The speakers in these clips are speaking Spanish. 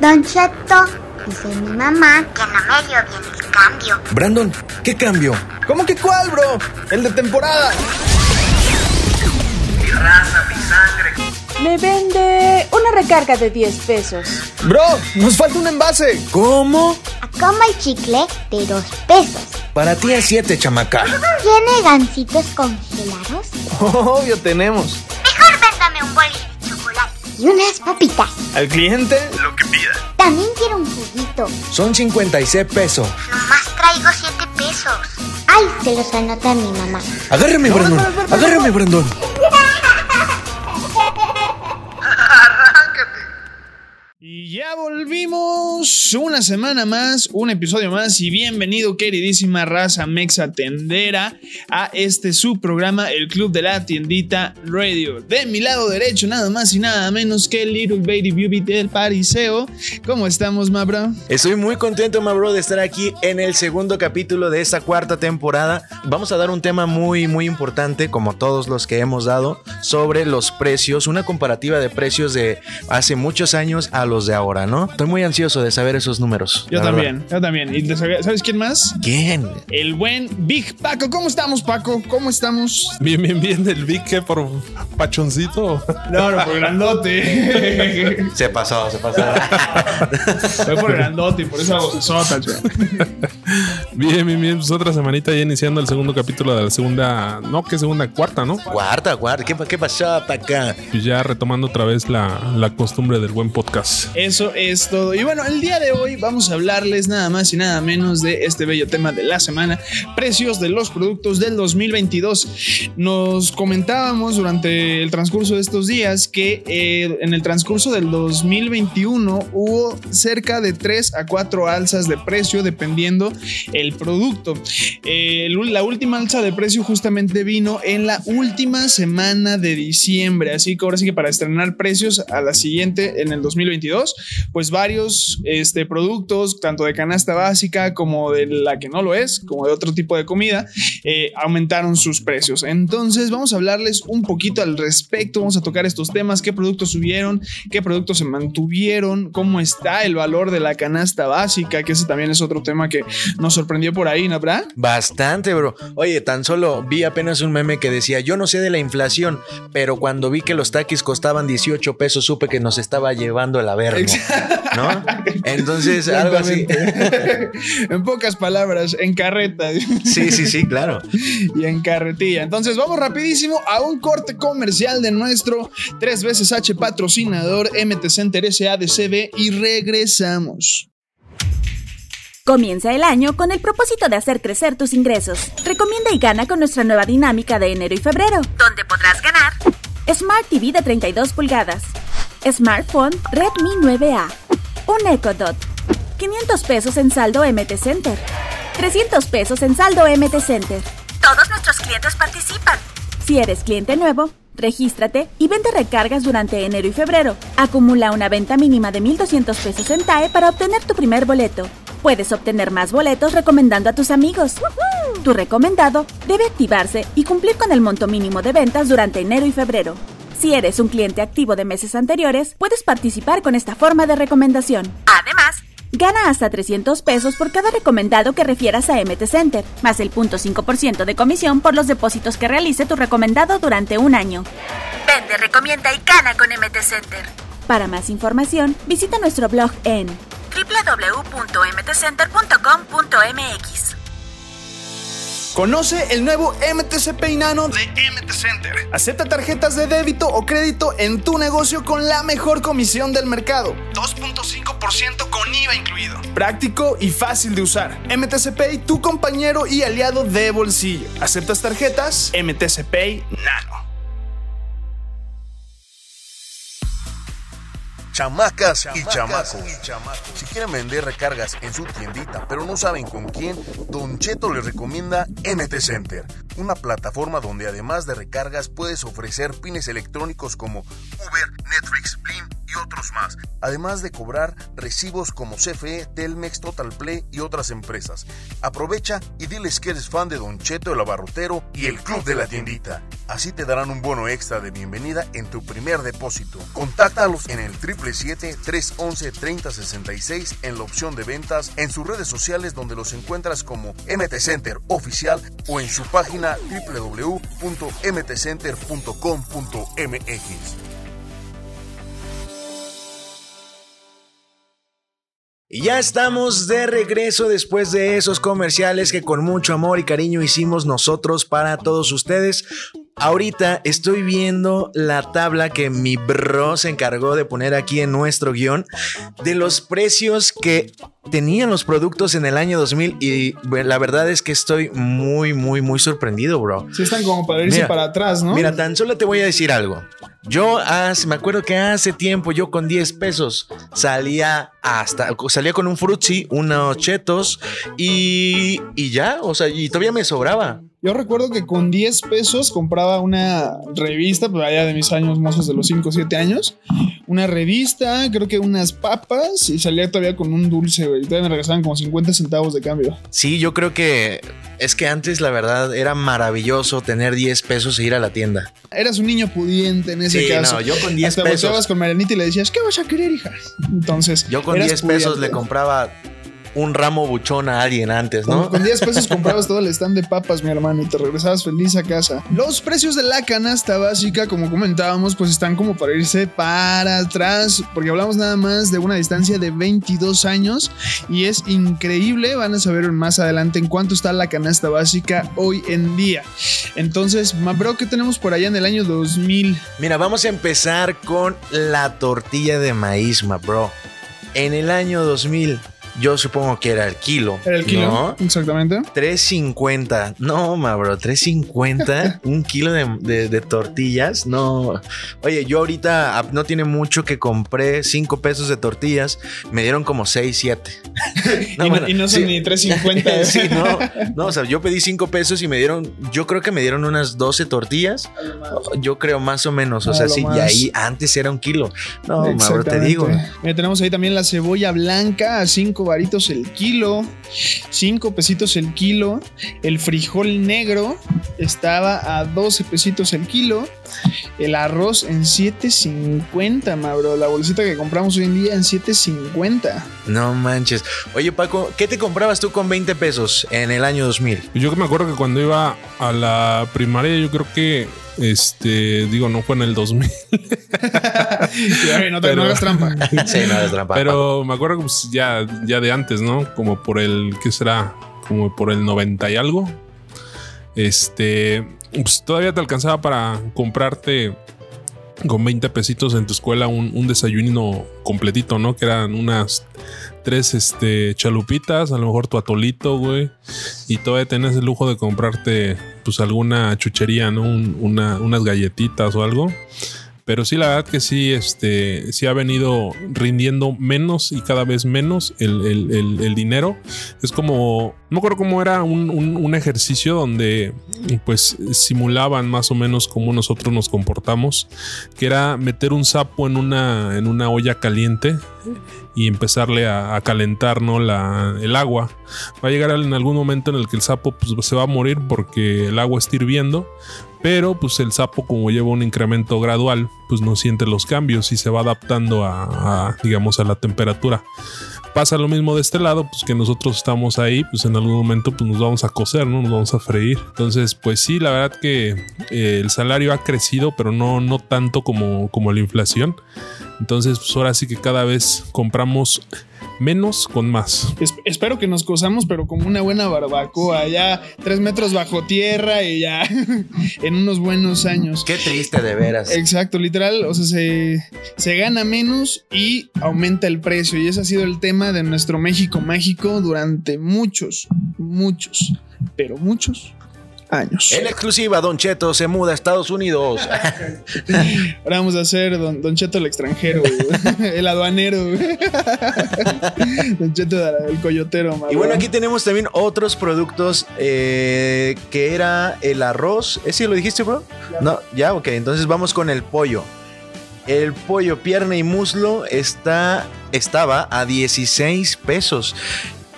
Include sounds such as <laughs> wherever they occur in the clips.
Don Cheto, dice mi mamá que no me dio bien el cambio. Brandon, ¿qué cambio? ¿Cómo que cuál, bro? El de temporada. Mi raza, mi sangre. Me vende una recarga de 10 pesos. Bro, nos falta un envase. ¿Cómo? Como el chicle de 2 pesos. Para ti a 7, chamaca. ¿Tiene gancitos congelados? <laughs> Obvio tenemos. Y unas papitas. Al cliente, Lo que pida. También quiero un juguito. Son 56 pesos. Nomás traigo 7 pesos. Ay, se los anota mi mamá. Agárrame, Brandon. Agárrame, Brandon. Volvimos una semana más, un episodio más y bienvenido queridísima raza mexa tendera a este su programa El Club de la Tiendita Radio. De mi lado derecho nada más y nada menos que Little Baby Beauty del Pariseo. ¿Cómo estamos, ma bro? Estoy muy contento, my bro, de estar aquí en el segundo capítulo de esta cuarta temporada. Vamos a dar un tema muy, muy importante, como todos los que hemos dado, sobre los precios, una comparativa de precios de hace muchos años a los de ahora, ¿no? Estoy muy ansioso de saber esos números. Yo también, verdad. yo también. ¿Y sabes quién más? ¿Quién? El buen Big Paco. ¿Cómo estamos, Paco? ¿Cómo estamos? Bien, bien, bien. El Vic que por pachoncito. No, no, por grandote. <laughs> Se pasó, se pasó. <laughs> Fue por grandote y por eso hago sota, Bien, bien, bien. Pues otra semanita ya iniciando el segundo capítulo de la segunda. No, que segunda, cuarta, ¿no? Cuarta, cuarta. ¿Qué, qué pasó, Paca? Pues ya retomando otra vez la, la costumbre del buen podcast. Eso es todo. Y bueno, el día de hoy vamos a hablarles nada más y nada menos de este bello tema de la semana, precios de los productos del 2022. Nos comentábamos durante el transcurso de estos días que eh, en el transcurso del 2021 hubo cerca de 3 a 4 alzas de precio dependiendo el producto. La última alza de precio justamente vino en la última semana de diciembre, así que ahora sí que para estrenar precios a la siguiente en el 2022, pues varios este, productos, tanto de canasta básica como de la que no lo es, como de otro tipo de comida, eh, aumentaron sus precios. Entonces vamos a hablarles un poquito al respecto, vamos a tocar estos temas, qué productos subieron, qué productos se mantuvieron, cómo está el valor de la canasta básica, que ese también es otro tema que nos sorprendió por ahí, ¿no, verdad? Bastante, bro. Oye, tan solo vi apenas un meme que decía, yo no sé de la inflación, pero cuando vi que los taquis costaban 18 pesos, supe que nos estaba llevando el averno, ¿no? Entonces, algo así. En pocas palabras, en carreta. Sí, sí, sí, claro. y en carretilla. Entonces vamos rapidísimo a un corte comercial de nuestro tres veces H patrocinador MT Center SADCB y regresamos. Comienza el año con el propósito de hacer crecer tus ingresos. Recomienda y gana con nuestra nueva dinámica de enero y febrero, donde podrás ganar Smart TV de 32 pulgadas, Smartphone Redmi 9A, un Echo Dot, 500 pesos en saldo MT Center, 300 pesos en saldo MT Center. Todos nuestros clientes participan. Si eres cliente nuevo, regístrate y vende recargas durante enero y febrero. Acumula una venta mínima de 1.200 pesos en TAE para obtener tu primer boleto. Puedes obtener más boletos recomendando a tus amigos. Tu recomendado debe activarse y cumplir con el monto mínimo de ventas durante enero y febrero. Si eres un cliente activo de meses anteriores, puedes participar con esta forma de recomendación. Además, Gana hasta 300 pesos por cada recomendado que refieras a MT Center, más el 0.5% de comisión por los depósitos que realice tu recomendado durante un año. Vende, recomienda y gana con MT Center. Para más información, visita nuestro blog en www.mtcenter.com.mx. Conoce el nuevo MTC Nano de MT Center. Acepta tarjetas de débito o crédito en tu negocio con la mejor comisión del mercado. 2.5% con IVA incluido. Práctico y fácil de usar. MTC Pay, tu compañero y aliado de bolsillo. ¿Aceptas tarjetas? MTC Pay Nano. Chamacas y chamacos. Si quieren vender recargas en su tiendita, pero no saben con quién, Don Cheto les recomienda MT Center, una plataforma donde además de recargas puedes ofrecer pines electrónicos como Uber, Netflix, Blim y otros más, además de cobrar recibos como CFE, Telmex, Total Play y otras empresas. Aprovecha y diles que eres fan de Don Cheto el Abarrotero y el Club de la Tiendita. Así te darán un bono extra de bienvenida en tu primer depósito. Contáctalos en el 777-311-3066 en la opción de ventas, en sus redes sociales donde los encuentras como MT Center Oficial o en su página www.mtcenter.com.mx. Y ya estamos de regreso después de esos comerciales que con mucho amor y cariño hicimos nosotros para todos ustedes. Ahorita estoy viendo la tabla que mi bro se encargó de poner aquí en nuestro guion de los precios que tenían los productos en el año 2000 y la verdad es que estoy muy, muy, muy sorprendido, bro. Sí están como para irse Mira, para atrás, ¿no? Mira, tan solo te voy a decir algo. Yo hace, me acuerdo que hace tiempo yo con 10 pesos salía hasta, salía con un frutzi, unos chetos y, y ya, o sea, y todavía me sobraba. Yo recuerdo que con 10 pesos compraba una revista, pues allá de mis años mozos de los 5 o 7 años. Una revista, creo que unas papas y salía todavía con un dulce, güey. Y Todavía me regresaban como 50 centavos de cambio. Sí, yo creo que es que antes la verdad era maravilloso tener 10 pesos e ir a la tienda. Eras un niño pudiente en ese Sí, caso. no, yo con 10 Hasta pesos. con Marianita y le decías, ¿qué vas a querer, hija? Entonces, Yo con eras 10 pesos le compraba un ramo buchón a alguien antes, ¿no? con 10 pesos <laughs> comprabas todo el stand de papas, mi hermano, y te regresabas feliz a casa. Los precios de la canasta básica, como comentábamos, pues están como para irse para atrás, porque hablamos nada más de una distancia de 22 años y es increíble. Van a saber más adelante en cuánto está la canasta básica hoy en día. Entonces, ma bro, ¿qué tenemos por allá en el año 2000? Mira, vamos a empezar con la tortilla de maíz, ma bro. En el año 2000, yo supongo que era el kilo. Era el kilo, ¿no? exactamente. 3.50. No, ma bro, 3.50. <laughs> un kilo de, de- de tortillas. No. Oye, yo ahorita ah, no tiene mucho que compré 5 pesos de tortillas. Me dieron como 6, 7. y, no, y <laughs> no son ni 3.50. ¿eh? sí, no. No, o sea, yo pedí 5 pesos y me dieron, yo creo que me dieron unas 12 tortillas. Yo creo más o menos. O sea, sí, y ahí antes era un kilo. No, ma bro, te digo. Mira, tenemos ahí también la cebolla blanca a 5 varitos el kilo, 5 pesitos el kilo. El frijol negro estaba a 12 pesitos el kilo. El arroz en 7.50, Mauro. La bolsita que compramos hoy en día en 7.50. No manches. Oye, Paco, ¿qué te comprabas tú con 20 pesos en el año 2000? Yo que me acuerdo que cuando iba a la primaria, yo creo que, este, digo, no fue en el 2000, Ay, <laughs> no, te, Pero- <laughs> no hagas trampa. Sí, no es trampa. Pero me acuerdo que pues, ya, ya de antes, ¿no? Como por el, ¿qué será? Como por el 90 y algo. Este, pues todavía te alcanzaba para comprarte con 20 pesitos en tu escuela un, un desayuno completito, ¿no? Que eran unas tres este, chalupitas, a lo mejor tu atolito, güey. Y todavía tenés el lujo de comprarte pues alguna chuchería, ¿no? Un- una- unas galletitas o algo. Pero sí, la verdad que sí, este, sí ha venido rindiendo menos y cada vez menos el, el- el- dinero. Es como, no me acuerdo cómo era un, un- un ejercicio donde pues simulaban más o menos cómo nosotros nos comportamos, que era meter un sapo en una, en una olla caliente y empezarle a, a calentar ¿no? la, el agua. Va a llegar en algún momento en el que el sapo pues, se va a morir porque el agua está hirviendo. Pero pues el sapo como lleva un incremento gradual, pues no siente los cambios y se va adaptando a, digamos a la temperatura. Pasa lo mismo de este lado, pues que nosotros estamos ahí, pues en algún momento pues nos vamos a cocer, ¿no? Nos vamos a freír. Entonces, pues sí, la verdad que eh, el salario ha crecido, pero no, no tanto como, como la inflación. Entonces, pues ahora sí que cada vez compramos menos con más. Es- espero que nos cosamos, pero como una buena barbacoa, ya tres metros bajo tierra y ya <laughs> en unos buenos años. Qué triste de veras. Exacto, literal, o sea, se, se gana menos y aumenta el precio. Y ese ha sido el tema de nuestro México mágico durante muchos, muchos, pero muchos años. En exclusiva, Don Cheto se muda a Estados Unidos. <laughs> Ahora vamos a hacer Don, don Cheto el extranjero, el aduanero. <laughs> Don Cheto el coyotero, Y bueno, aquí tenemos también otros productos eh, que era el arroz. ¿Ese lo dijiste, bro? No, ya, ok. Entonces vamos con el pollo. El pollo, pierna y muslo está, estaba a 16 pesos.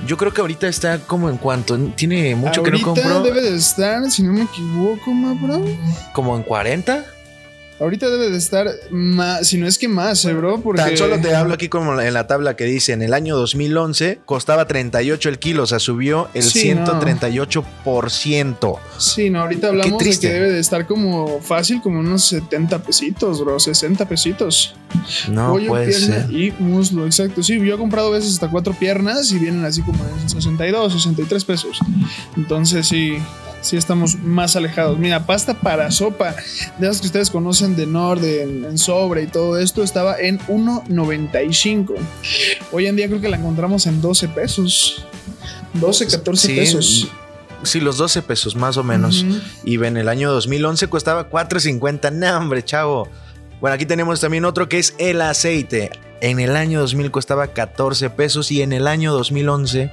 Yo creo que ahorita está como en cuanto. Tiene mucho que no Ahorita compro. debe de estar, si no me equivoco, ma, bro. Como en 40. Ahorita debe de estar más, si no es que más, eh, bro, porque Tan solo te hablo aquí como en la tabla que dice, en el año 2011 costaba 38 el kilo, o sea, subió el Sí, no. 138%. Sí, no, ahorita hablamos de que debe de estar como fácil, como unos 70 pesitos, bro, 60 pesitos. No Pollo, puede pierna ser. y muslo, exacto. Sí, yo he comprado veces hasta cuatro piernas y vienen así como en 62, 63 pesos. Entonces sí, sí estamos más alejados. Mira, pasta para sopa, de las que ustedes conocen de Nord, en, sobre y todo esto, estaba en 1.95. Hoy en día creo que la encontramos en 12 pesos. 12, 14 Sí, pesos. Sí, los 12 pesos más o menos. Y en el año 2011 costaba 4.50. No, hombre, chavo. Bueno, aquí tenemos también otro que es el aceite. En el año 2000 costaba 14 pesos y en el año 2011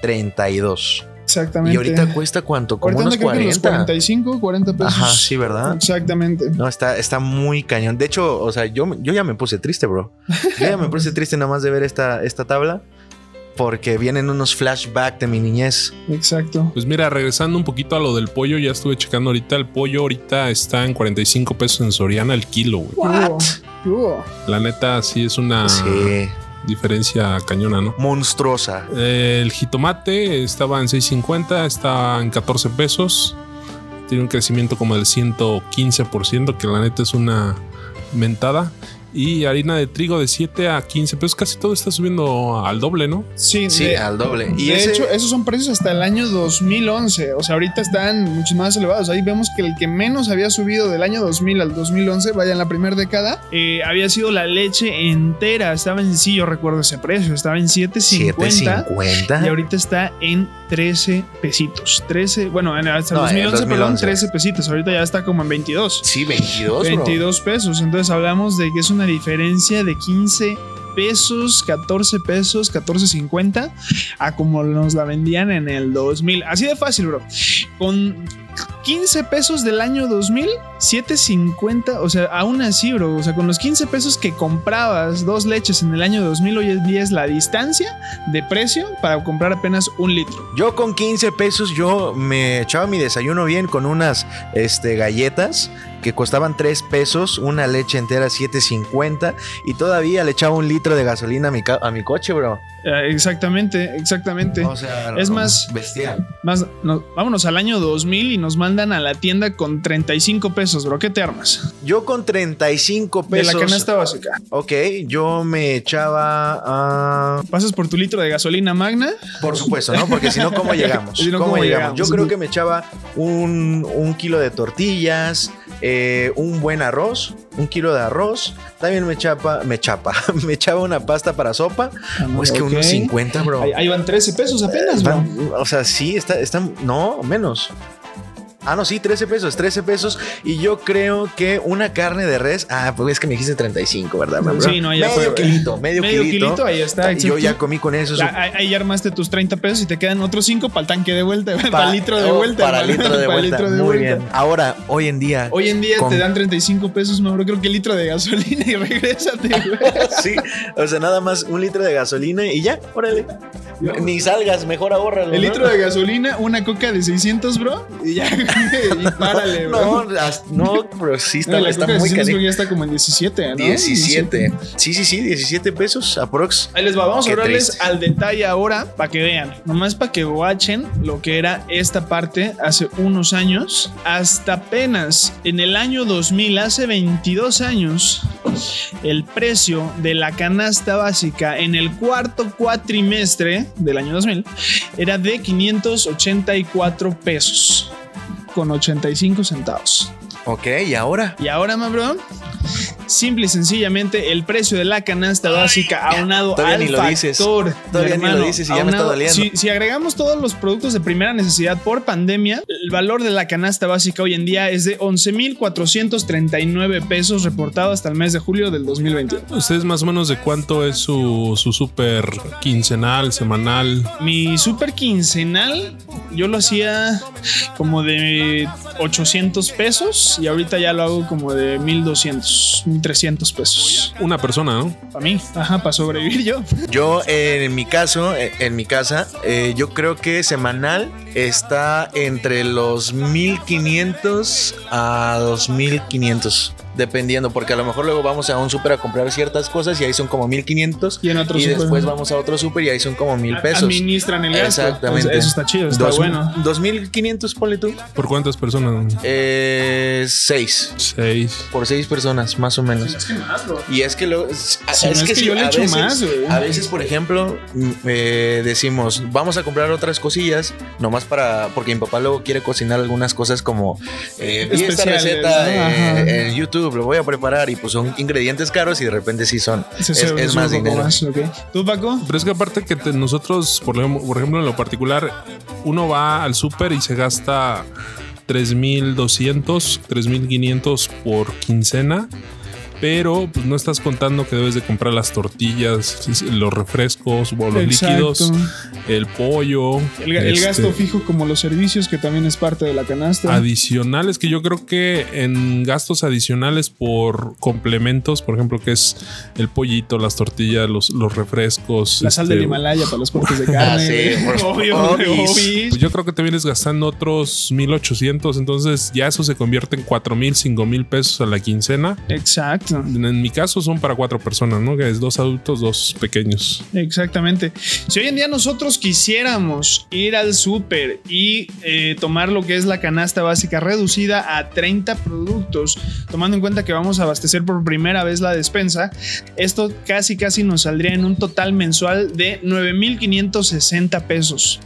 32. Exactamente. Y ahorita cuesta cuánto? Como Ahorita unos anda creo que en los 40. 45, 40 pesos. Ajá, sí, ¿verdad? Exactamente. No, está, está muy cañón. De hecho, o sea, yo, yo ya me puse triste, bro. Yo ya me <laughs> puse triste nada más de ver esta, esta tabla. Porque vienen unos flashbacks de mi niñez. Exacto. Pues mira, regresando un poquito a lo del pollo, ya estuve checando ahorita. El pollo ahorita está en 45 pesos en Soriana el kilo, güey. La neta, sí es una Sí. Diferencia cañona, ¿no? Monstruosa. El jitomate estaba en 6.50, está en 14 pesos. Tiene un crecimiento como del 115%, que la neta es una mentada. Y harina de trigo de 7 a 15 pesos. Casi todo está subiendo al doble, ¿no? Sí, Sí, de, al doble. Y de ese- hecho, esos son precios hasta el año 2011. O sea, ahorita están mucho más elevados. Ahí vemos que el que menos había subido del año 2000 al 2011, vaya en la primera década, eh, había sido la leche entera. Estaba en, sí, yo recuerdo ese precio, estaba en 7.50. 7.50. Y ahorita está en 13 pesitos. 13, bueno, en- hasta el No, en 2011, perdón, 2011. 13 pesitos. Ahorita ya está como en 22. Sí, 22. bro. 22 pesos. Entonces hablamos de que es una diferencia de 15 pesos, 14 pesos, 14.50 a como nos la vendían en el 2000. Así de fácil, bro. Con 15 pesos del año 2000, 7.50, o sea, aún así, bro, o sea, con los 15 pesos que comprabas dos leches en el año 2000, hoy es la distancia de precio para comprar apenas un litro. Yo con 15 pesos yo me echaba mi desayuno bien con unas este, galletas que costaban 3 pesos, una leche entera 7.50 y todavía le echaba un litro de gasolina a mi, a mi coche, bro. Eh, exactamente, exactamente. O sea, Es no, más- bestial. Más, no- vámonos al año 2000 y nos mandan a la tienda con 35 pesos, bro. ¿Qué te armas? Yo con 35 De pesos. la canasta básica. Ok, yo me echaba a... Pasas por tu litro de gasolina magna. Por supuesto, ¿no? Porque si no, ¿cómo <laughs> llegamos? Si no, ¿Cómo, ¿cómo llegamos? Yo llegamos? creo que me echaba un, un kilo de tortillas, eh, un buen arroz, un kilo de arroz. También me chapa, me chapa, <laughs> me echaba una pasta para sopa. O es que unos 50, bro. Ahí, ahí van 13 pesos apenas, bro. Van- o sea, sí, está, está, no, menos. Ah, no, sí, 13 pesos, 13 pesos. Y yo creo que una carne de res. Ah, pues es que me dijiste 35, ¿verdad? bro? Sí, no, ya medio fue- kilito, medio, Medio kilito. kilito, ahí está, Y yo ya comí con eso. Ya, ahí, ahí ya armaste tus 30 pesos y te quedan otros 5 para el tanque de vuelta, <laughs> para Pa- el litro de oh, vuelta. Para hermano. litro de Para vuelta. litro de Muy vuelta. bien. Ahora, hoy en día. Hoy en día Con- te dan 35 pesos, no, bro. Creo que el litro de gasolina y <laughs> regrésate, güey. <laughs> sí, o sea, nada más un litro de gasolina y ya, órale. Ni salgas, mejor ahórralo. El ¿no? litro de gasolina, una coca de 600, bro. Y ya, y párale, bro. No, las- no, pero sí está, No, la está muy 600 creo cariño. que ya está como en 17, ¿no? 17. Sí, sí, sí, 17 pesos aprox. Ahí les va, vamos Qué a hablarles triste. al detalle ahora para que vean, nomás para que watchen lo que era esta parte hace unos años. Hasta apenas en el año 2000, hace 22 años, el precio de la canasta básica en el cuarto cuatrimestre del año 2000 era de 584 pesos con 85 centavos. Ok, ¿y ahora? Y ahora, ma bro, simple y sencillamente el precio de la canasta básica aunado Todavía al ni lo dices. factor. Todavía ni lo dices y ya me está doliendo. Si, si agregamos todos los productos de primera necesidad por pandemia, el valor de la canasta básica hoy en día es de 11.439 pesos reportado hasta el mes de julio del 2021. ¿Ustedes más o menos de cuánto es su, su super quincenal, semanal? Mi super quincenal yo lo hacía como de 800 pesos y ahorita ya lo hago como de 1200, 1300 pesos. Una persona, ¿no? Para mí, ajá, para sobrevivir yo. <laughs> Yo, eh, en mi caso, eh, en mi casa, eh, yo creo que semanal está entre los 1500 a 2500. Dependiendo, porque a lo mejor luego vamos a un súper a comprar ciertas cosas y ahí son como 1500. Y en otro y después vamos a otro súper y ahí son como mil pesos. Administran el gasto. Exactamente. Eso está chido, está Dos- bueno. 2500, ponle tú. ¿Por cuántas personas? Eh, seis. Seis. Por seis personas, más o menos. Es que más, bro. Y es que lo, es, no, es que sí, yo le echo veces- más, güey. A veces, por ejemplo, mm, eh, decimos, vamos a comprar otras cosillas, nomás para, porque mi papá luego quiere cocinar algunas cosas como, eh, vi esta receta ¿no? eh, en YouTube, lo voy a preparar y pues son ingredientes caros y de repente sí son, es, más dinero. más. ¿Tú, Paco? Pero es que aparte que te- nosotros, por ejemplo, por ejemplo, en lo particular, uno va al súper y se gasta 3.200, 3.500 por quincena. Pero pues no estás contando que debes de comprar las tortillas, los refrescos o los Exacto. líquidos, el pollo. El, este, gasto fijo como los servicios, que también es parte de la canasta. adicionales que yo creo que en gastos adicionales por complementos, por ejemplo, que es el pollito, las tortillas, los, los refrescos. la sal este, del Himalaya para los cortes de <laughs> Ah, carne. sí, por- <laughs> obvio, obis. Pues yo creo que te vienes gastando otros 1800, entonces ya eso se convierte en 4000, 5000 pesos a la quincena. Exacto. En mi caso son para cuatro personas, ¿no? Que es dos adultos, dos pequeños. Exactamente. Si hoy en día nosotros quisiéramos ir al súper y eh, tomar lo que es la canasta básica reducida a 30 productos, tomando en cuenta que vamos a abastecer por primera vez la despensa, esto casi casi nos saldría en un total mensual de 9.560 pesos.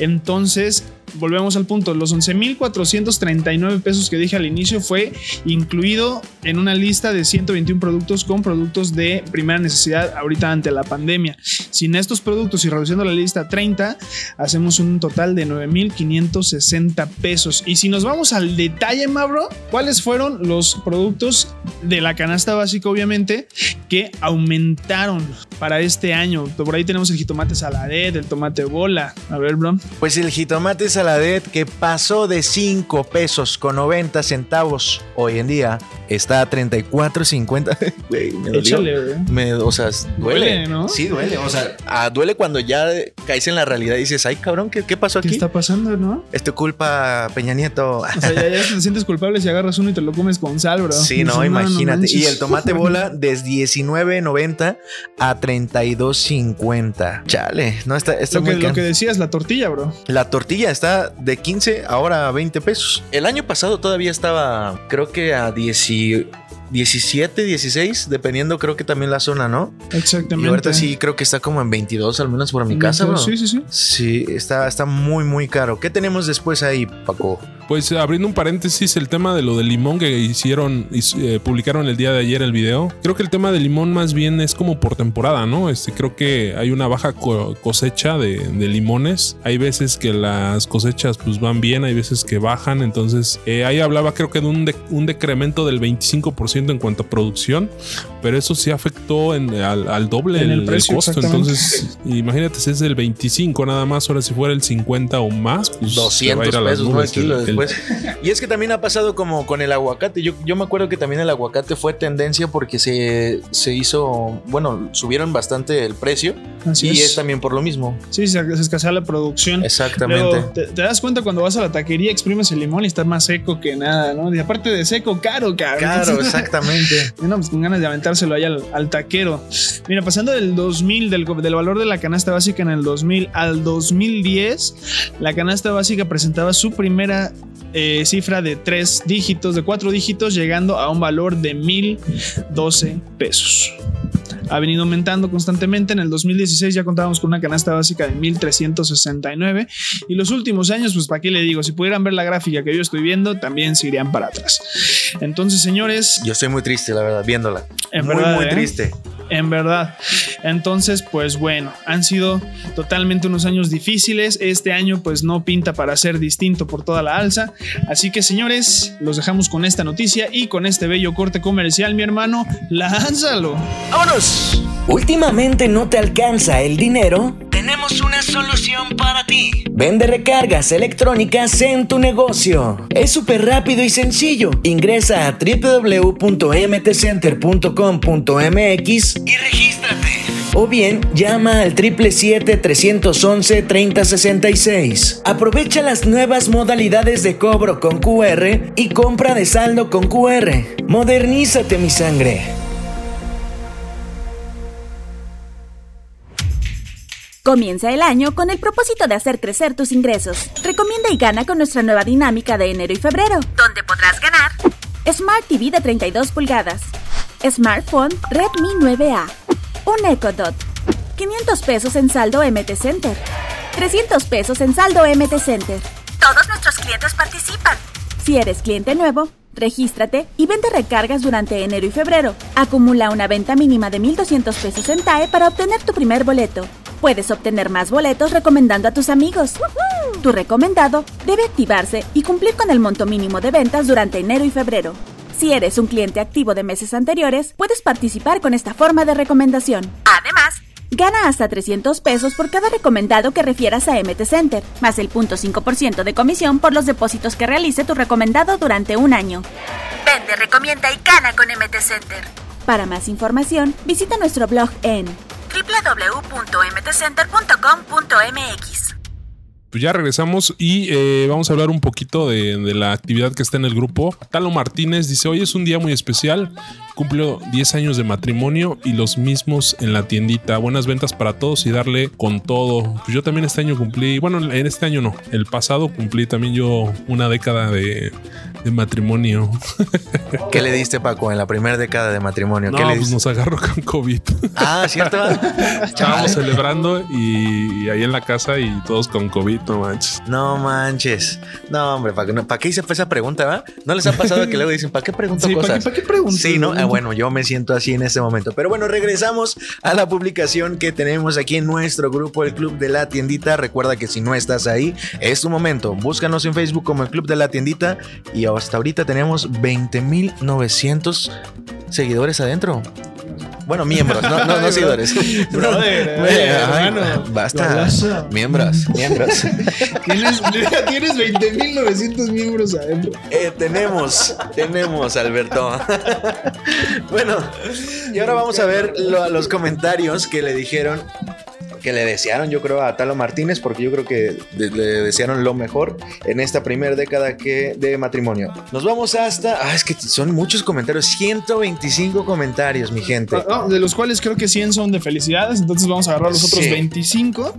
Entonces, volvemos al punto, los 11.439 pesos que dije al inicio fue incluido en una lista de 121 productos con productos de primera necesidad ahorita ante la pandemia. Sin estos productos y reduciendo la lista a 30, hacemos un total de 9.560 pesos. Y si nos vamos al detalle, Mabro, ¿cuáles fueron los productos de la canasta básica, obviamente, que aumentaron para este año? Por ahí tenemos el jitomate saladet, el tomate bola. A ver, bro. Pues el jitomate saladet que pasó de 5 pesos con 90 centavos hoy en día está a 34.50. <laughs> Güey, me dolió. Échale, güey. Me, o sea, duele, Duele, ¿no? Sí, duele. O sea, ah, duele cuando ya caes en la realidad y dices, ay, cabrón, ¿qué, qué pasó ¿Qué aquí? está pasando, no? Es tu culpa, Peña Nieto. O sea, ya, ya te sientes culpable si agarras uno y te lo comes con sal, bro. Sí, no, imagínate. y el tomate bola desde 19.90 a 32.50. Chale, no está, está Lo que, lo que decías, la tortilla, bro. La tortilla está de 15 ahora a 20 pesos. El año pasado todavía estaba, creo que a 10 17, 16, dependiendo creo que también la zona, ¿no? Exactamente. Y ahorita sí creo que está como en 22, al menos por mi casa, bro. Sí, sí, sí. Sí, está, está muy, muy caro. ¿Qué tenemos después ahí, Paco? Pues eh, abriendo un paréntesis, el tema de lo del limón que hicieron, eh, publicaron el día de ayer el video. Creo que el tema del limón más bien es como por temporada, ¿no? Este, creo que hay una baja co- cosecha de, de limones. Hay veces que las cosechas pues van bien, hay veces que bajan. Entonces eh, ahí hablaba creo que de un, de- un decremento del 25% en cuanto a producción, pero eso sí afectó en- al, al doble En el el, el precio, costo. Entonces imagínate si es del 25 nada más, ahora si fuera el 50 o más, pues se va a 200 ir a las pesos, después. Y es que también ha pasado como con el aguacate. Yo, yo me acuerdo que también el aguacate fue tendencia porque se, se hizo, bueno, subieron bastante el precio. Así y es. es también por lo mismo. Sí, se, se escasea la producción. Exactamente. Luego, te, te das cuenta cuando vas a la taquería, exprimes el limón y está más seco que nada, ¿no? Y aparte de seco, caro, caro. Claro, <laughs> exactamente. <laughs> No, pues con ganas de aventárselo ahí al, al taquero. Mira, pasando del 2000, del, del valor de la canasta básica en el 2000 al 2010, la canasta básica presentaba su primera eh, cifra de tres dígitos, de cuatro dígitos, llegando a un valor de 1012 pesos. Ha venido aumentando constantemente. En el 2016 ya contábamos con una canasta básica de 1369. Y los últimos años, pues, ¿para qué le digo? Si pudieran ver la gráfica que yo estoy viendo, también se irían para atrás. Entonces, señores, Yo estoy muy triste, la verdad, viéndola. En muy, verdad, muy ¿eh? triste. en verdad. Entonces, pues bueno, han sido totalmente unos años difíciles. Este año pues no pinta para ser distinto por toda la alza. Así que señores, los dejamos con esta noticia y con este bello corte comercial, mi hermano. Lánzalo. ¡Vámonos! Últimamente no te alcanza el dinero. Ten tenemos una solución para ti. Vende recargas electrónicas en tu negocio. Es súper rápido y sencillo. Ingresa a www.mtcenter.com.mx Y regístrate. o bien llama al 777-311-3066. Aprovecha las nuevas modalidades de cobro con QR y compra de saldo con QR. Modernízate mi sangre. Comienza el año con el propósito de hacer crecer tus ingresos. Recomienda y gana con nuestra nueva dinámica de enero y febrero, donde podrás ganar Smart TV de 32 pulgadas, Smartphone Redmi 9A, un Echo Dot, 500 pesos en saldo MT Center, 300 pesos en saldo MT Center. Todos nuestros clientes participan. Si eres cliente nuevo, regístrate y vende recargas durante enero y febrero. Acumula una venta mínima de 1.200 pesos en TAE para obtener tu primer boleto. Puedes obtener más boletos recomendando a tus amigos. Tu recomendado debe activarse y cumplir con el monto mínimo de ventas durante enero y febrero. Si eres un cliente activo de meses anteriores, puedes participar con esta forma de recomendación. Además, gana hasta 300 pesos por cada recomendado que refieras a MT Center, más el 0.5% de comisión por los depósitos que realice tu recomendado durante un año. Vende, recomienda y gana con MT Center. Para más información, visita nuestro blog en www.mtcenter.com.mx. Pues ya regresamos y eh, vamos a hablar un poquito de, de la actividad que está en el grupo. Talo Martínez dice, hoy es un día muy especial, cumplo 10 años de matrimonio y los mismos en la tiendita. Buenas ventas para todos y darle con todo. Pues yo también este año cumplí, bueno, en este año no, el pasado cumplí también yo una década de, de matrimonio. ¿Qué le diste, Paco, en la primera década de matrimonio? No, ¿Qué le pues nos agarró con COVID. Ah, ¿cierto? <laughs> Estábamos celebrando y, y ahí en la casa y todos con COVID, no manches. No manches. No, hombre, ¿para qué, no- ¿para qué hice esa pregunta, va? ¿No les ha pasado que luego dicen, ¿para qué pregunto Sí, ¿para cosas? qué- para qué preguntas? Sí, ¿no? Ah, bueno, yo me siento así en este momento. Pero bueno, regresamos a la publicación que tenemos aquí en nuestro grupo, el Club de la Tiendita. Recuerda que si no estás ahí, es tu momento. Búscanos en Facebook como el Club de la Tiendita y hasta ahorita tenemos 20.900 seguidores adentro. Bueno, miembros, no, no, no seguidores. Brother, Ay, hermano. basta. Miembros, miembros. <laughs> Tienes, tienes 20.900 miembros adentro. Eh, tenemos, tenemos, Alberto. <laughs> bueno, y ahora vamos a ver lo- los comentarios que le dijeron, que le desearon, yo creo, a Talo Martínez, porque yo creo que le desearon lo mejor en esta primera década que de matrimonio. Nos vamos hasta, ah, es que son muchos comentarios, 125 comentarios, mi gente. Ah, no, de los cuales creo que 100 son de felicidades, entonces vamos a agarrar los otros Sí. 25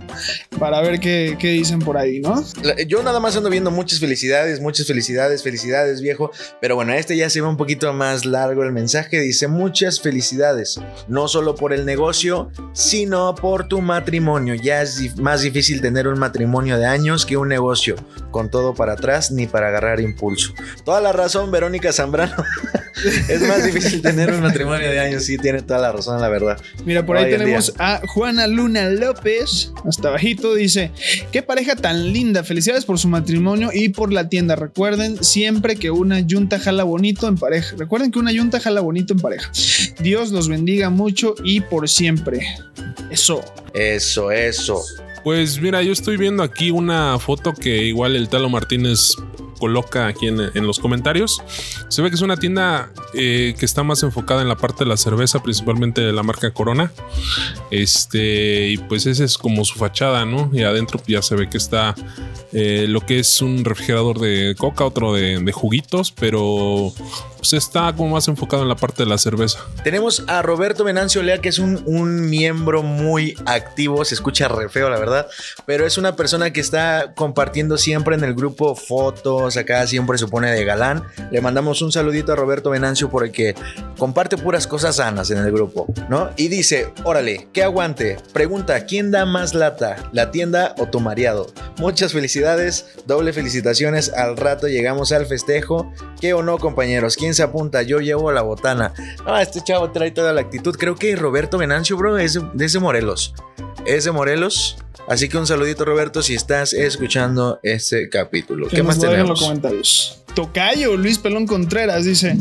para ver qué, qué dicen por ahí, ¿no? Yo nada más ando viendo muchas felicidades, muchas felicidades, felicidades, viejo. Pero bueno, este ya se ve un poquito más largo el mensaje. Dice muchas felicidades, no solo por el negocio, sino por tu matrimonio. Ya es más difícil tener un matrimonio de años que un negocio, con todo para atrás ni para agarrar impulso. Toda la razón, Verónica Zambrano. <laughs> es más difícil tener un matrimonio de años, sí, tiene toda la razón, la verdad. Mira, por ahí Hoy tenemos a Juana Luna López, hasta abajito, dice, qué pareja tan linda, felicidades por su matrimonio y por la tienda. Recuerden siempre que una yunta jala bonito en pareja. Recuerden que una yunta jala bonito en pareja. Dios los bendiga mucho y por siempre. Eso. Eso, eso. Pues mira, yo estoy viendo aquí una foto que igual el Talo Martínez coloca aquí en, en los comentarios. Se ve que es una tienda eh, que está más enfocada en la parte de la cerveza, principalmente de la marca Corona. Este, y pues ese es como su fachada, ¿no? Y adentro ya se ve que está eh, lo que es un refrigerador de coca, otro de, de juguitos, pero pues está como más enfocado en la parte de la cerveza. Tenemos a Roberto Venancio Lea, que es un, un miembro muy activo, se escucha re feo, la verdad, pero es una persona que está compartiendo siempre en el grupo fotos, acá siempre se pone de galán. Le mandamos un saludito a Roberto Venancio porque comparte puras cosas sanas en el grupo, ¿no? Y dice, órale, que aguante. Pregunta, ¿quién da más lata, la tienda o tu mareado? Muchas felicidades, doble felicitaciones, al rato llegamos al festejo. ¿Qué o no, compañeros? ¿Quién se apunta? Yo llevo la botana. Ah, este chavo trae toda la actitud. Creo que Roberto Venancio, bro, es de- de ese Morelos. Es de Morelos. Así que un saludito, Roberto, si estás escuchando este capítulo. Que ¿Qué más dejen en los tenemos? comentarios. Tocayo Luis Pelón Contreras dice: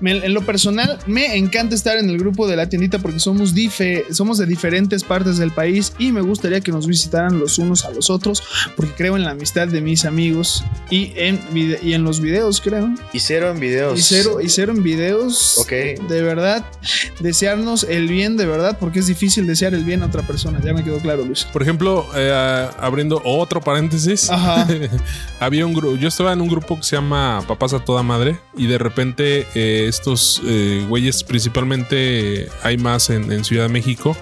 "Me- En lo personal, me encanta estar en el grupo de la tiendita porque somos, dife- somos de diferentes partes del país y me gustaría que nos visitaran los unos a los otros porque creo en la amistad de mis amigos y en, y en los videos, creo. Y cero en videos. Y cero, y cero en videos. Ok. De verdad, desearnos el bien de verdad, porque es difícil desear el bien a otra persona. Ya me quedó claro, Luis. Por ejemplo, eh, abriendo otro paréntesis, Ajá. <laughs> había un grupo, yo estaba en un grupo que se llama Papás a toda madre y de repente eh, estos eh, güeyes principalmente hay más en, en Ciudad de México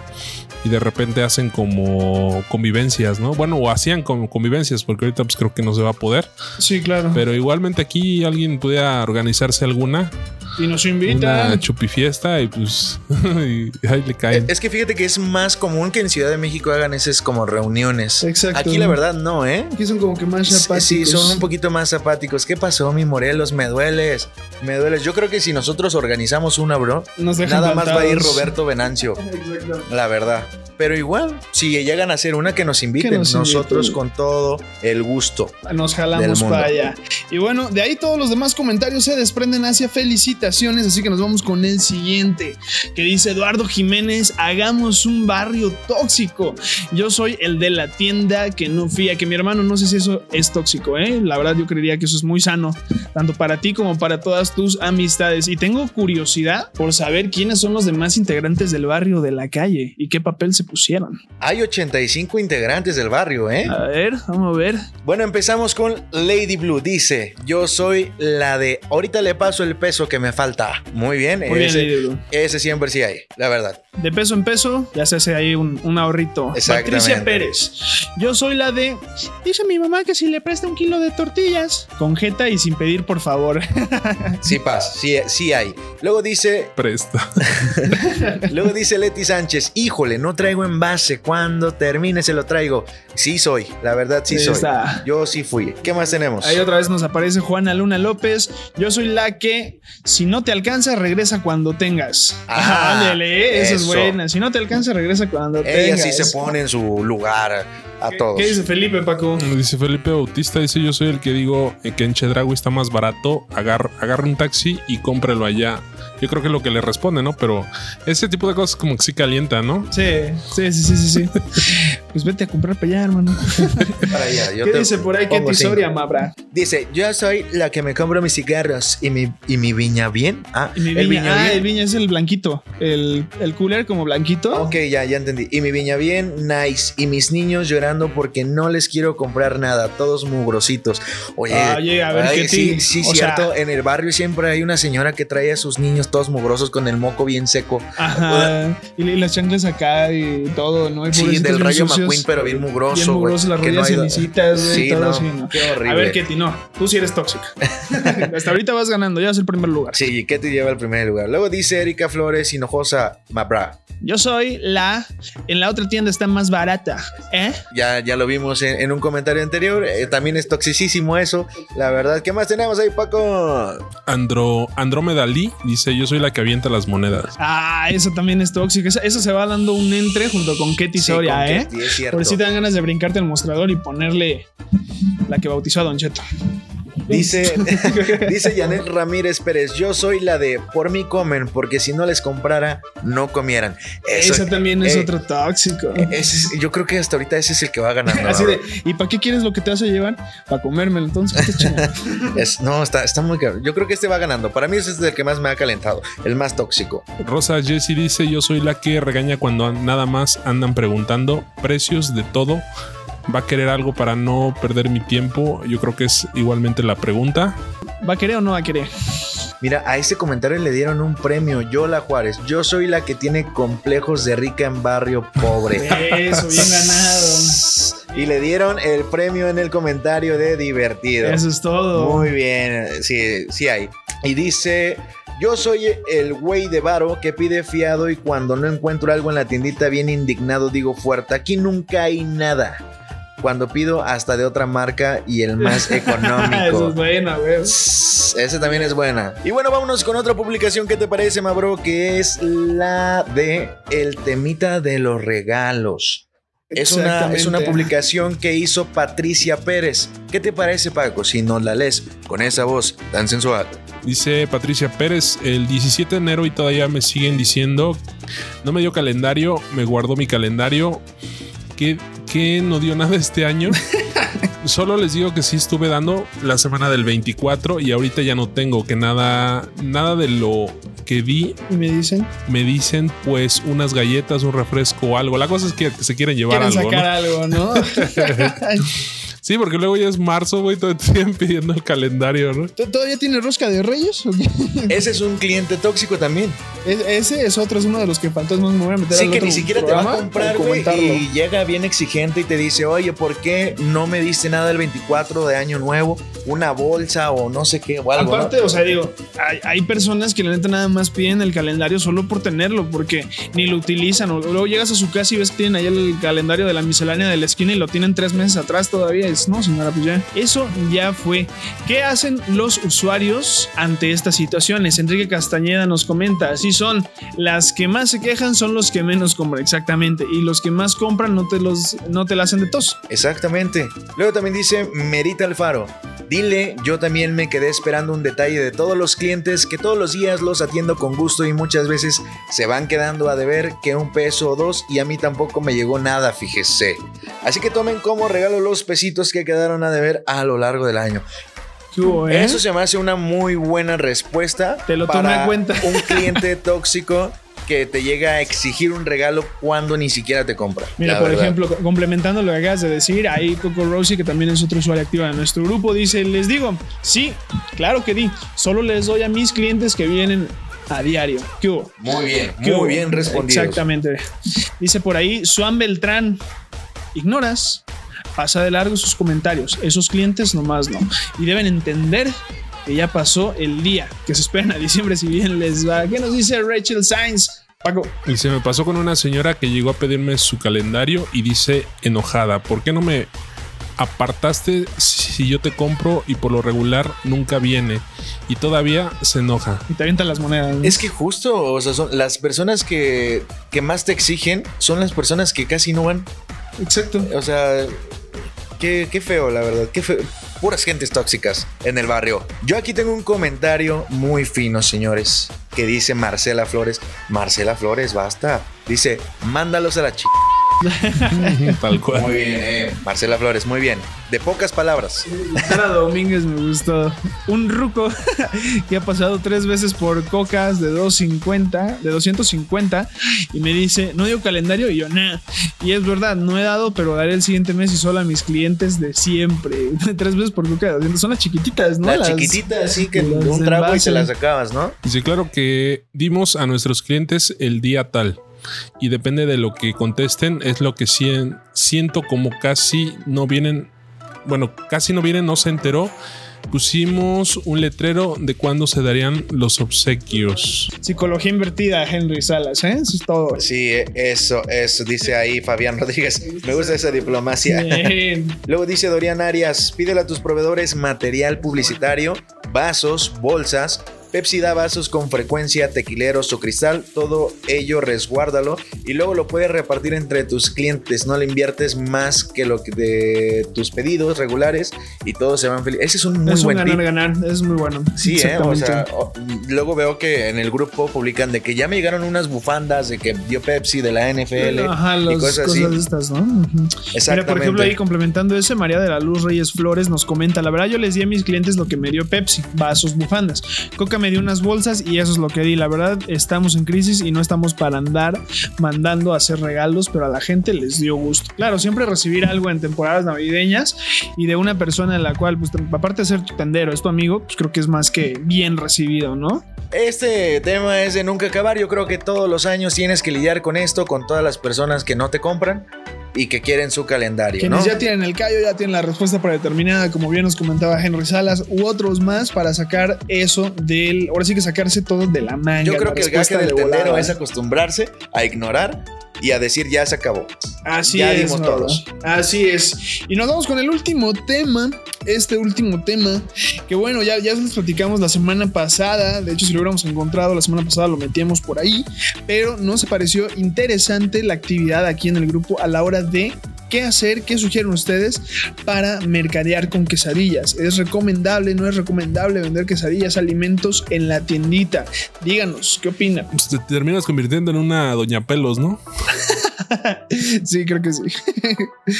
y de repente hacen como convivencias, ¿no? Bueno, o hacían como convivencias porque ahorita pues creo que no se va a poder, Sí, claro. pero igualmente aquí alguien pudiera organizarse alguna, y nos una invitan. chupifiesta y pues <laughs> y ahí le caen. Es que fíjate que es más común que en Ciudad de México hagan esas como reuniones. Exacto. Aquí la verdad no, ¿eh? Aquí son como que más Sí, apáticos. Sí, son un poquito más apáticos. ¿Qué pasó, mi Morelos? Me dueles. Me dueles. Yo creo que si nosotros organizamos una, bro, Nos nada más va a ir. Roberto Venancio. <laughs> Exacto. La verdad. Pero igual, si llegan a hacer una, que nos inviten. Que nos nosotros inviten. con todo el gusto. Nos Del jalamos mundo. para allá. Y bueno, de ahí todos los demás comentarios se desprenden hacia felicitaciones, así que nos vamos con el siguiente, que dice Eduardo Jiménez, hagamos un barrio tóxico. Yo soy el de la tienda que no fía, que mi hermano no sé si eso es tóxico, ¿eh? La verdad yo creería que eso es muy sano, tanto para ti como para todas tus amistades. Y tengo curiosidad por saber quiénes son los demás integrantes del barrio de la calle y qué papel se pusieron. Hay 85 integrantes del barrio, ¿eh? A ver, vamos a ver. Bueno, empezamos con Lady Blue. Dice, yo soy la de, ahorita le paso el peso que me falta. Muy bien, Muy ese, siempre sí hay, la verdad. De peso en peso, ya se hace ahí un, un ahorrito. Patricia Pérez. Yo soy la de. Dice mi mamá que si le presta un kilo de tortillas, con jeta y sin pedir por favor. <laughs> Sí pasa, sí, sí hay. Luego dice, Presta. <laughs> luego dice Leti Sánchez, híjole, no traigo envase, cuando termine se lo traigo. Sí soy, la verdad sí Ahí soy. está. Yo sí fui. ¿Qué más tenemos? Ahí otra vez nos aparece Juana Luna López. Yo soy la que, si no te alcanza, regresa cuando tengas. Ah, Ándale, esa es buena. Si no te alcanza, regresa cuando Ella tengas. sí se pone en su lugar a todos. ¿Qué dice Felipe, Paco? Dice Felipe Bautista, dice yo soy el que digo que en Chedraui está más barato, agar, agarra un taxi y cómpralo allá. Yo creo que es lo que le responde, ¿no? Pero ese tipo de cosas como que sí calienta, ¿no? Sí, sí, sí, sí, sí. sí. <laughs> pues vete a comprar para allá, hermano. <laughs> Para allá, yo ¿Qué te dice por ahí? ¿Qué pongo cinco. tisoria, Mabra? Dice, yo soy la que me compro mis cigarros y mi, y mi viña bien. Ah, Y mi el viña, ah, bien. el viña es el blanquito. El, el cooler como blanquito. Ok, ya, ya entendí. Y mi viña bien, nice. Y mis niños llorando porque no les quiero comprar nada, todos mugrositos. Oye, Oye, a ver, ay, ¿qué sí, sí, o cierto. sea- en el barrio siempre hay una señora que trae a sus niños todos mugrosos con el moco bien seco. Ajá. Y, y las chanclas acá y todo, ¿no? Y Sí, del Rayo. McQueen, pero bien mugroso. Bien güey, mugrosos, las no rodillas hay- cenicitas, güey, Sí, todo no, así, ¿no? qué horrible. A ver, Ketty, no. Tú sí eres tóxica. <laughs> Hasta ahorita vas ganando, ya es el primer lugar. Sí, ¿qué te lleva al primer lugar? Luego dice Erika Flores, hinojosa, Mabra. Yo soy la. En la otra tienda está más barata. ¿Eh? Ya, ya lo vimos en, en un comentario anterior. eh, también es toxicísimo eso. La verdad, ¿qué más tenemos ahí, Paco? Andro, Andrómeda Lee dice yo soy la que avienta las monedas. Ah, eso también es tóxico. Eso, eso se va dando un entre junto con Ketty Sí, Soria, con ¿eh? Ketty, Por si te dan ganas de brincarte al mostrador y ponerle la que bautizó a Don Cheto. <laughs> Dice, dice Janet Ramírez Pérez, yo soy la de por mí comen, porque si no les comprara, no comieran. Eso, Ese también es eh, otro tóxico. ese es- yo creo que hasta ahorita ese es el que va ganando. Así de. ¿y para qué quieres lo que te a llevar? Para comérmelo, entonces. <laughs> Es- no, está, está muy caro. Yo creo que este va ganando. Para mí ese es el que más me ha calentado, el más tóxico. Rosa Jessie dice yo soy la que regaña cuando an- nada más andan preguntando precios de todo. Va a querer algo para no perder mi tiempo. Yo creo que es igualmente la pregunta. ¿Va a querer o no va a querer? Mira, a ese comentario le dieron un premio. Yola Juárez, yo soy la que tiene complejos de rica en barrio pobre. <laughs> Eso, bien ganado. Y le dieron el premio en el comentario de divertido. Eso es todo. Muy bien, sí, sí hay. Y dice, yo soy el güey de varo que pide fiado y cuando no encuentro algo en la tiendita bien indignado digo fuerte, aquí nunca hay nada. Cuando pido hasta de otra marca y el más <laughs> Eso económico. es bueno, güey. Ese también es buena. Y bueno, vámonos con otra publicación que te parece, Mabro, que es la de el temita de los regalos. Es una, es una publicación que hizo Patricia Pérez. ¿Qué te parece, Paco, si nos la lees con esa voz tan sensual? Dice Patricia Pérez, el 17 de enero y todavía me siguen diciendo, no me dio calendario, me guardó mi calendario, que, que no dio nada este año. <laughs> Solo les digo que sí estuve dando la semana del 24 y ahorita ya no tengo, que nada, nada de lo que di Y me dicen, me dicen pues unas galletas, un refresco o algo. La cosa es que se quieren llevar quieren algo. sacar ¿no? algo, ¿no? <laughs> <laughs> Sí, porque luego ya es marzo, güey, todo siguen pidiendo el calendario, ¿no? ¿Tú ¿Todavía tiene rosca de reyes? <laughs> Ese es un cliente tóxico también. Es- Ese es otro, es uno de los que fantasmas me voy a meter Sí, al que otro ni siquiera te va a comprar, güey. Y llega bien exigente y te dice, oye, ¿por qué no me diste nada el 24 de Año Nuevo? Una bolsa o no sé qué o algo. ¿no? Aparte, o sea, digo, hay, hay personas que la neta nada más piden el calendario solo por tenerlo, porque ni lo utilizan. O luego llegas a su casa y ves que tienen ahí el calendario de la miscelánea de la esquina y lo tienen tres meses atrás todavía. Y no, señora, pues ya. Eso ya fue. ¿Qué hacen los usuarios ante estas situaciones? Enrique Castañeda nos comenta, así son. Las que más se quejan son los que menos compran, exactamente. Y los que más compran no te, los, no te la hacen de tos. Exactamente. Luego también dice Merita Alfaro. Dile, yo también me quedé esperando un detalle de todos los clientes que todos los días los atiendo con gusto y muchas veces se van quedando a deber que un peso o dos y a mí tampoco me llegó nada, fíjese. Así que tomen como regalo los pesitos que quedaron a deber a lo largo del año. ¿Qué hubo, eh? Eso se me hace una muy buena respuesta. Te lo tomé para en cuenta. Un <laughs> cliente tóxico que te llega a exigir un regalo cuando ni siquiera te compra. Mira, por verdad. ejemplo, complementando lo que acabas de decir, ahí Coco Rosie, que también es otro usuario activo de nuestro grupo, dice, les digo, sí, claro que di, solo les doy a mis clientes que vienen a diario. ¿Qué hubo? Muy bien, ¿Qué hubo? muy bien respondido. Exactamente. Dice por ahí, Suan Beltrán, ignoras, pasa de largo sus comentarios, esos clientes nomás no. Y deben entender que ya pasó el día, que se esperan a diciembre si bien les va. ¿Qué nos dice Rachel Sainz? Paco. Y se me pasó con una señora que llegó a pedirme su calendario y dice enojada, ¿por qué no me apartaste si yo te compro y por lo regular nunca viene? Y todavía se enoja. Y te avientan las monedas. ¿no? Es que justo, o sea, son las personas que, que más te exigen son las personas que casi no van. Exacto. O sea, qué, qué feo, la verdad. Qué feo. Puras gentes tóxicas en el barrio. Yo aquí tengo un comentario muy fino, señores, que dice Marcela Flores. Marcela Flores, basta. Dice, mándalos a la chica. Tal cual. Muy bien, eh. Marcela Flores, muy bien. De pocas palabras. Sara Domínguez me gustó. Un ruco <laughs> que ha pasado tres veces por cocas de 250, de 250 y me dice, no dio calendario y yo, nah. Y es verdad, no he dado, pero daré el siguiente mes y solo a mis clientes de siempre. <laughs> tres veces por coca de 200. Son las chiquititas, ¿no? la Las- chiquitita, así que las de un trago y se la sacabas, ¿no? Dice, claro que dimos a nuestros clientes el día tal. Y depende de lo que contesten, es lo que sien- siento como casi no vienen, bueno, casi no vienen, no se enteró. Pusimos un letrero de cuándo se darían los obsequios. Psicología invertida, Henry Salas, ¿eh? Eso es todo. Sí, eso, eso, dice ahí Fabián Rodríguez. Me gusta esa diplomacia. Bien. <laughs> Luego dice Dorian Arias, pídele a tus proveedores material publicitario, vasos, bolsas. Pepsi da vasos con frecuencia, tequileros o cristal, todo ello resguárdalo y luego lo puedes repartir entre tus clientes, no le inviertes más que lo que de tus pedidos regulares y todos se van felices. Ese es un muy es un buen tip. ganar, ganar. Es muy bueno. Sí, eh, o Exactamente. sea, o- luego veo que en el grupo publican de que ya me llegaron unas bufandas de que dio Pepsi de la NFL Ajá, y cosas cosas, así. estas, ¿no? Ujú. Mira, Exactamente. por ejemplo, ahí complementando ese, María de la Luz Reyes Flores nos comenta, la verdad yo les di a mis clientes lo que me dio Pepsi, vasos, bufandas. Coca me dio unas bolsas y eso es lo que di. La verdad, estamos en crisis y no estamos para andar mandando a hacer regalos, pero a la gente les dio gusto. Claro, siempre recibir algo en temporadas navideñas y de una persona en la cual, pues aparte de ser tu tendero, es tu amigo, pues creo que es más que bien recibido, ¿no? Este tema es de nunca acabar. Yo creo que todos los años tienes que lidiar con esto, con todas las personas que no te compran y que quieren su calendario, Quienes ¿no? ya tienen el callo, ya tienen la respuesta predeterminada, como bien nos comentaba Henry Salas, u otros más para sacar eso del. Ahora sí que sacarse todo de la manga. Yo creo que el gaje del de tendero es acostumbrarse a ignorar y a decir ya se acabó. Así Ya es. dimos todos. Así es. Y nos vamos con el último tema. Este último tema. Que bueno, ya, ya les platicamos la semana pasada. De hecho, si lo hubiéramos encontrado la semana pasada, lo metíamos por ahí. Pero nos pareció interesante la actividad aquí en el grupo a la hora de qué hacer, qué sugieren ustedes para mercadear con quesadillas. ¿Es recomendable, no es recomendable vender quesadillas, alimentos en la tiendita? Díganos, ¿qué opinan? Pues te terminas convirtiendo en una doña pelos, ¿no? <laughs> Sí, creo que sí.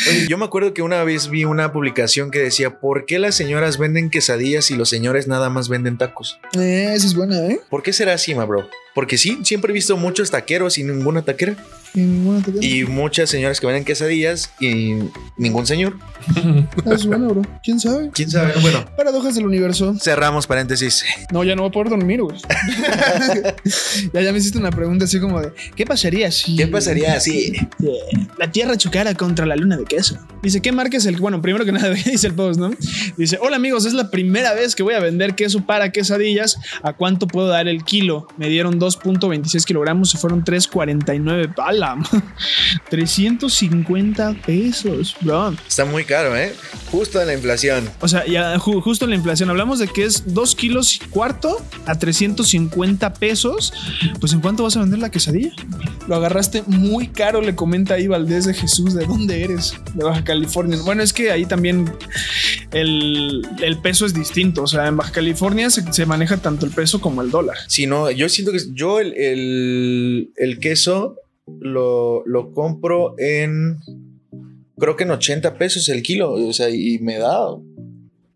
Oye, yo me acuerdo que una vez vi una publicación que decía, ¿por qué las señoras venden quesadillas y los señores nada más venden tacos? Eh, esa es buena, ¿eh? ¿Por qué será así, ma bro? Porque sí, siempre he visto muchos taqueros y ninguna taquera. Y ninguna te- Y muchas señoras que venden quesadillas y ningún señor. <laughs> Es buena, bro. ¿Quién sabe? ¿Quién sabe? Bueno, Paradojas del universo. cerramos paréntesis. No, ya no voy a poder dormir, güey. <laughs> ya, ya me hiciste una pregunta así como de ¿qué pasaría si ¿Qué pasaría si la Tierra chocara contra la luna de queso? Dice, ¿qué marca es el? Bueno, primero que nada <laughs> dice el post, ¿no? Dice, hola amigos, es la primera vez que voy a vender queso para quesadillas. ¿A cuánto puedo dar el kilo? Me dieron 2.26 kilogramos y fueron 3.49. ¡Pala! 350 pesos, bro. Está muy caro, ¿eh? Justo en la inflación. O sea, ya ju- justo en la inflación hablamos de que es 2 kilos y cuarto a 350 pesos. Pues ¿en cuánto vas a vender la quesadilla? Lo agarraste muy caro, le comenta ahí Valdés de Jesús. ¿De dónde eres? De Baja California. Bueno, es que ahí también el, el peso es distinto. O sea, en Baja California se, se maneja tanto el peso como el dólar. Si no, yo siento que yo el, el- el queso lo, lo compro en. Creo que en 80 pesos el kilo. O sea, y me da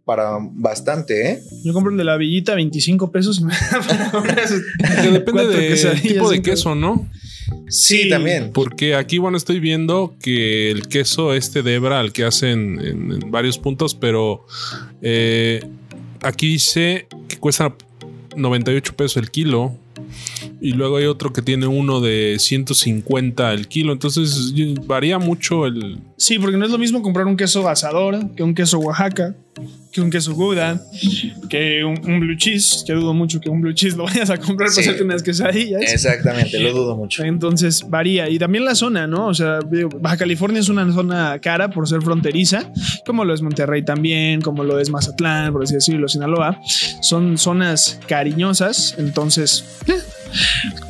para bastante, ¿eh? Yo compro el de la villita 25 pesos y me da para <laughs> unas Que depende del quesadillas, tipo de queso, ¿no? Sí, también. Porque aquí, bueno, estoy viendo que el queso este de hebra, al que hacen en, en varios puntos, pero eh, aquí dice que cuesta 98 pesos el kilo. Y luego hay otro que tiene uno de 150 el kilo. Entonces varía mucho el... Sí, porque no es lo mismo comprar un queso asador que un queso Oaxaca, que un queso Gouda, que un, un blue cheese, que dudo mucho que un blue cheese lo vayas a comprar Sí. para hacerte unas quesadillas. Exactamente, lo dudo mucho. Entonces varía. Y también la zona, ¿no? O sea, Baja California es una zona cara por ser fronteriza, como lo es Monterrey también, como lo es Mazatlán, por así decirlo, Sinaloa. Son zonas cariñosas, entonces eh,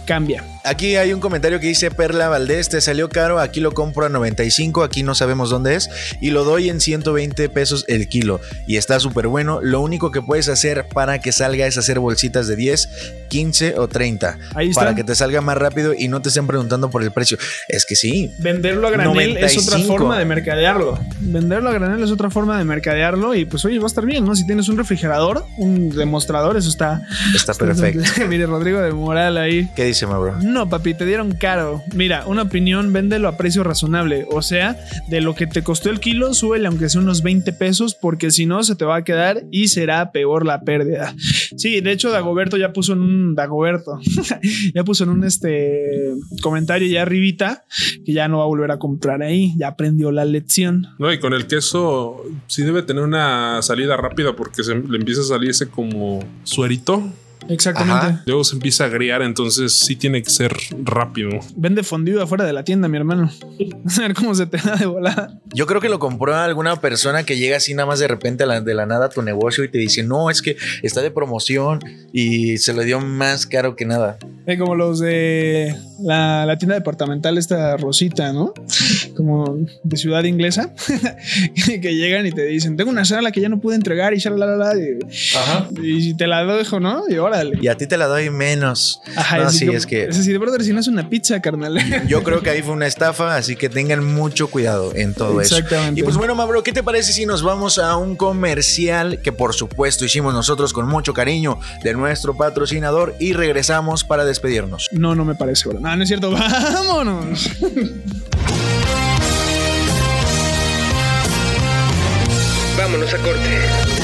cambia. Aquí hay un comentario que dice Perla Valdés, te salió caro, aquí lo compro a 95, aquí no sabemos dónde es, y lo doy en 120 pesos el kilo. Y está súper bueno. Lo único que puedes hacer para que salga es hacer bolsitas de 10, 15 o 30. Ahí está. Para que te salga más rápido y no te estén preguntando por el precio. Es que sí. Venderlo a granel es otra 95. forma de mercadearlo. Venderlo a granel es otra forma de mercadearlo y pues oye, va a estar bien, ¿no? Si tienes un refrigerador, un demostrador, eso está... Está perfecto. <laughs> Mire, Rodrigo de Ahí. ¿Qué dice, ma bro? No, papi, te dieron caro. Mira, una opinión, véndelo a precio razonable. O sea, de lo que te costó el kilo, súbele aunque sea unos 20 pesos, porque si no, se te va a quedar y será peor la pérdida. Sí, de hecho, Dagoberto ya puso en un. Dagoberto <laughs> ya puso en un este comentario ya arribita que ya no va a volver a comprar ahí. Ya aprendió la lección. No, y con el queso sí debe tener una salida rápida porque se le empieza a salir ese como suerito. Exactamente. Ajá. Luego se empieza a agriar, entonces sí tiene que ser rápido. Vende fondido afuera de la tienda, mi hermano. <laughs> A ver cómo se te da de volada. Yo creo que lo compró alguna persona que llega así nada más de repente a la- de la nada a tu negocio y te dice, no, es que está de promoción y se lo dio más caro que nada. Eh, como los de la, la tienda departamental, esta Rosita, ¿no? Como de ciudad inglesa, <laughs> que llegan y te dicen, tengo una sala que ya no pude entregar y shalalala, y, y te la dejo, ¿no? Y órale. Y a ti te la doy menos. Ajá, no, así sí, como- es que Es decir, brother, si no es una pizza, carnal. <laughs> yo creo que ahí fue una estafa, así que tengan mucho cuidado en todo eso. Exactamente. Y pues bueno, Mabro, ¿qué te parece si nos vamos a un comercial que por supuesto hicimos nosotros con mucho cariño de nuestro patrocinador y regresamos para despedirnos? No, no me parece, bro. No, no es cierto. <laughs> Vámonos. Vámonos a corte.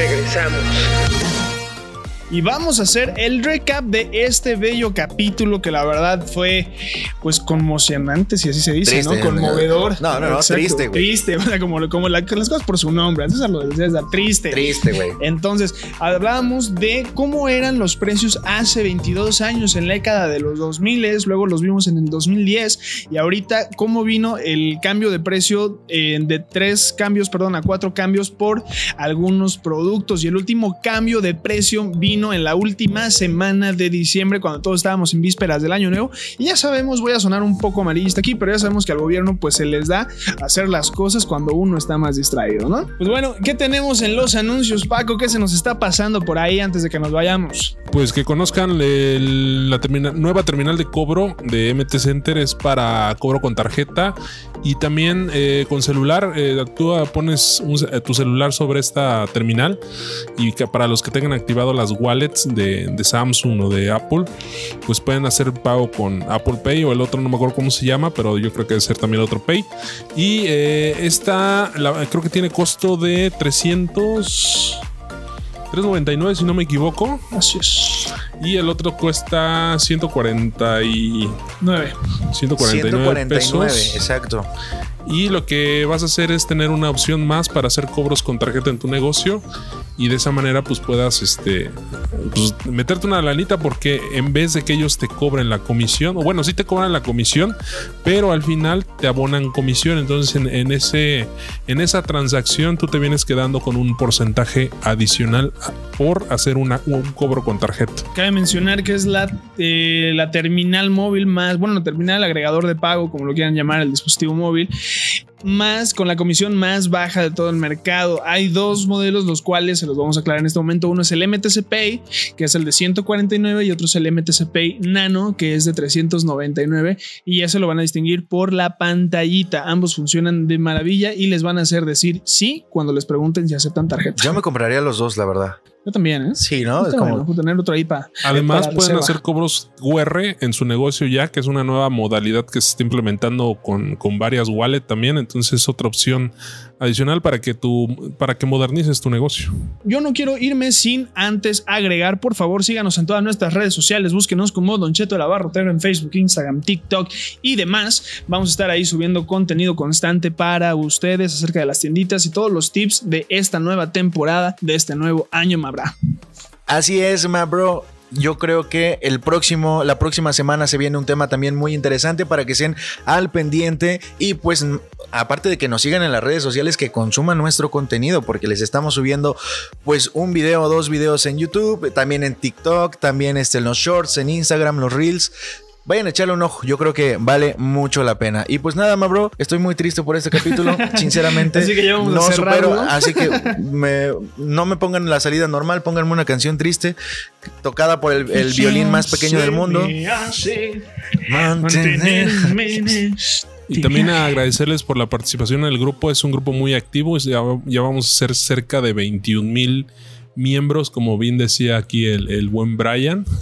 Regresamos. Y vamos a hacer el recap de este bello capítulo que la verdad fue pues conmocionante, si así se dice, Triste, ¿no? Conmovedor. No, no, no, Exacto, triste, güey. Triste, o sea, como, como la- las cosas por su nombre. Antes lo decías, triste. Triste, güey. Entonces, hablábamos de cómo eran los precios hace 22 años en la década de los 2000, luego los vimos en el 2010 y ahorita cómo vino el cambio de precio eh, de tres cambios, perdón, a cuatro cambios por algunos productos y el último cambio de precio vino en la última semana de diciembre cuando todos estábamos en vísperas del año nuevo y ya sabemos, voy a sonar un poco amarillista aquí, pero ya sabemos que al gobierno pues se les da hacer las cosas cuando uno está más distraído, ¿no? Pues bueno, ¿qué tenemos en los anuncios, Paco? ¿Qué se nos está pasando por ahí antes de que nos vayamos? Pues que conozcan el- la termina- nueva terminal de cobro de MT Center es para cobro con tarjeta y también eh, con celular. eh, tú pones un tu celular sobre esta terminal y que para los que tengan activado las wallets de, de Samsung o de Apple, pues pueden hacer pago con Apple Pay o el otro, no me acuerdo cómo se llama, pero yo creo que debe ser también el otro Pay. Y eh, esta la- creo que tiene costo de 300... 3.99 si no me equivoco. Así es. Y el otro cuesta 140 y 9. 149 149, pesos. exacto. Y lo que vas a hacer es tener una opción más para hacer cobros con tarjeta en tu negocio y de esa manera pues puedas este pues, meterte una lanita porque en vez de que ellos te cobren la comisión o bueno sí te cobran la comisión pero al final te abonan comisión. Entonces en, ese en esa transacción tú te vienes quedando con un porcentaje adicional por hacer una, un cobro con tarjeta. Cabe mencionar que es la, eh, la terminal móvil más, bueno, terminal agregador de pago, como lo quieran llamar, el dispositivo móvil, más con la comisión más baja de todo el mercado. Hay dos modelos, los cuales se los vamos a aclarar en este momento. Uno es el MTC Pay, que es el de 149, y otro es el MTC Pay Nano, que es de 399. Y ya se lo van a distinguir por la pantallita. Ambos funcionan de maravilla y les van a hacer decir sí cuando les pregunten si aceptan tarjeta. Yo me compraría los dos, la verdad. Yo también, ¿eh? Sí, ¿no? Es como- tener otro ahí para. Además para pueden reserva. hacer cobros QR en su negocio ya, que es una nueva modalidad que se está implementando con, con varias wallets también. Entonces es otra opción adicional para que tú, para que modernices tu negocio. Yo no quiero irme sin antes agregar, por favor, síganos en todas nuestras redes sociales, búsquenos como Don Cheto el Abarrotero en Facebook, Instagram, TikTok y demás. Vamos a estar ahí subiendo contenido constante para ustedes acerca de las tienditas y todos los tips de esta nueva temporada, de este nuevo año Así es, ma bro. Yo creo que el próximo, la próxima semana se viene un tema también muy interesante para que estén al pendiente y pues aparte de que nos sigan en las redes sociales que consuman nuestro contenido porque les estamos subiendo pues un video dos videos en YouTube, también en TikTok, también este, en los shorts, en Instagram, los reels. Vayan a echarle un ojo, yo creo que vale mucho la pena. Y pues nada, ma bro, estoy muy triste por este capítulo, <laughs> sinceramente. Así que ya vamos a no cerrarlo. supero, así que <laughs> me- no me pongan la salida normal, pónganme una canción triste tocada por el, el violín más pequeño del mundo. Y también a agradecerles por la participación en el grupo. Es un grupo muy activo. Ya, ya vamos a ser cerca de 21 mil miembros, como bien decía aquí el, el buen Brian. <laughs>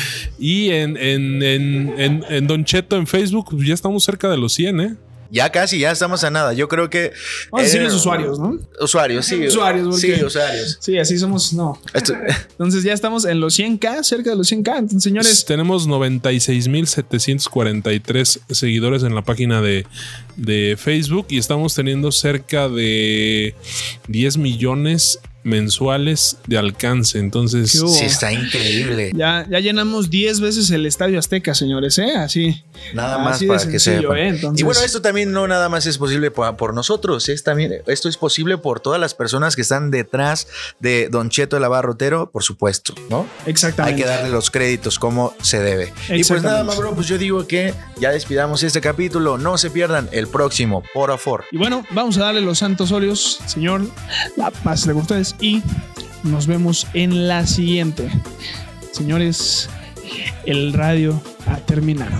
<laughs> y en, en, en, en- en Don Cheto en Facebook pues ya estamos cerca de los 100, ¿eh? Ya casi, ya estamos a nada. Yo creo que. Vamos a decir eh, los usuarios, ¿no? Usuarios, sí. Usuarios, Sí, usuarios. Sí, así somos, no. Esto- <laughs> Entonces ya estamos en los 100k, cerca de los 100k. Entonces, señores, Tenemos 96.743 seguidores en la página de, de Facebook y estamos teniendo cerca de 10 millones mensuales de alcance. Entonces. Sí, está increíble. ya, ya llenamos 10 veces el Estadio Azteca, señores, ¿eh? Así. Nada más Así de para que sepan. ¿eh? Y bueno, esto también no nada más es posible por, por nosotros, es también esto es posible por todas las personas que están detrás de Don Cheto el Abarrotero, por supuesto, ¿no? Hay Exactamente. que darle los créditos como se debe. Y pues nada más, bro, pues yo digo que ya despidamos este capítulo, no se pierdan el próximo, por favor. Y bueno, vamos a darle los santos óleos, señor. La paz de ustedes. Y nos vemos en la siguiente. Señores, el radio ha terminado.